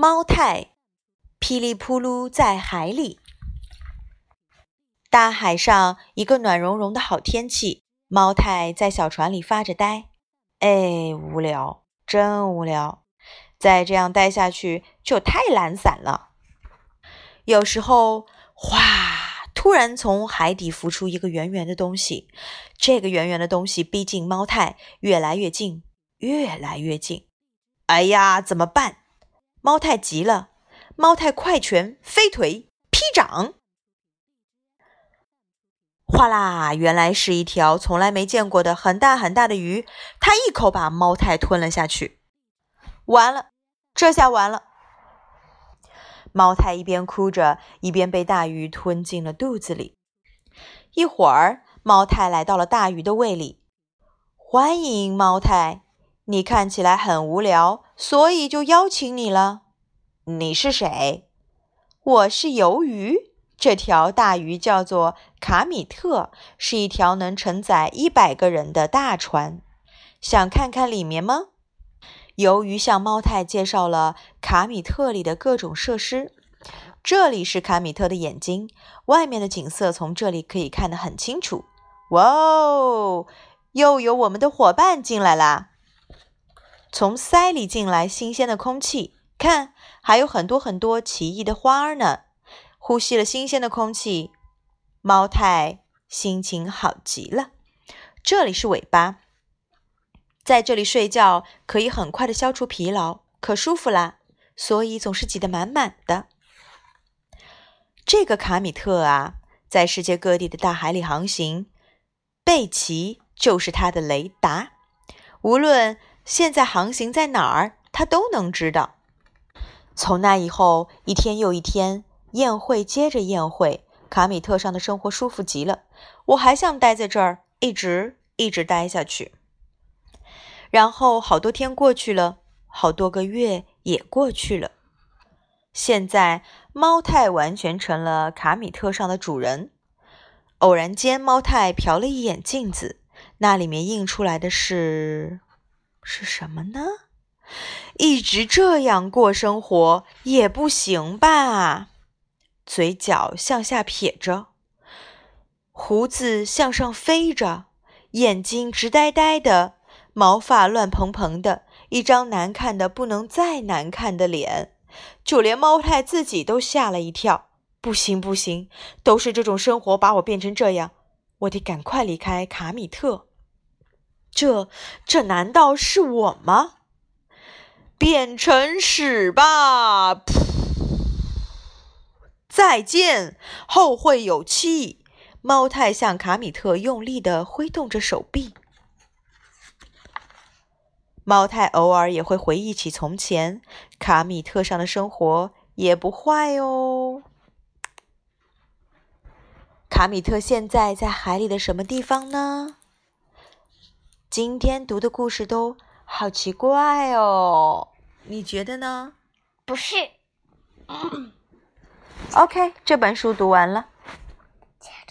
猫太噼里扑噜在海里。大海上一个暖融融的好天气，猫太在小船里发着呆。哎，无聊，真无聊！再这样待下去就太懒散了。有时候，哗，突然从海底浮出一个圆圆的东西。这个圆圆的东西逼近猫太，越来越近，越来越近。哎呀，怎么办？猫太急了，猫太快拳、飞腿、劈掌，哗啦！原来是一条从来没见过的很大很大的鱼，它一口把猫太吞了下去。完了，这下完了！猫太一边哭着，一边被大鱼吞进了肚子里。一会儿，猫太来到了大鱼的胃里。欢迎，猫太。你看起来很无聊，所以就邀请你了。你是谁？我是鱿鱼。这条大鱼叫做卡米特，是一条能承载一百个人的大船。想看看里面吗？鱿鱼向猫太介绍了卡米特里的各种设施。这里是卡米特的眼睛，外面的景色从这里可以看得很清楚。哇哦，又有我们的伙伴进来啦！从鳃里进来新鲜的空气，看，还有很多很多奇异的花儿呢。呼吸了新鲜的空气，猫太心情好极了。这里是尾巴，在这里睡觉可以很快的消除疲劳，可舒服啦，所以总是挤得满满的。这个卡米特啊，在世界各地的大海里航行，贝奇就是他的雷达，无论。现在航行在哪儿，他都能知道。从那以后，一天又一天，宴会接着宴会，卡米特上的生活舒服极了。我还想待在这儿，一直一直待下去。然后好多天过去了，好多个月也过去了。现在，猫太完全成了卡米特上的主人。偶然间，猫太瞟了一眼镜子，那里面映出来的是。是什么呢？一直这样过生活也不行吧？嘴角向下撇着，胡子向上飞着，眼睛直呆呆的，毛发乱蓬蓬的，一张难看的不能再难看的脸，就连猫太自己都吓了一跳。不行不行，都是这种生活把我变成这样，我得赶快离开卡米特。这这难道是我吗？变成屎吧！噗！再见，后会有期。猫太向卡米特用力地挥动着手臂。猫太偶尔也会回忆起从前卡米特上的生活，也不坏哦。卡米特现在在海里的什么地方呢？今天读的故事都好奇怪哦，你觉得呢？不是。OK，这本书读完了。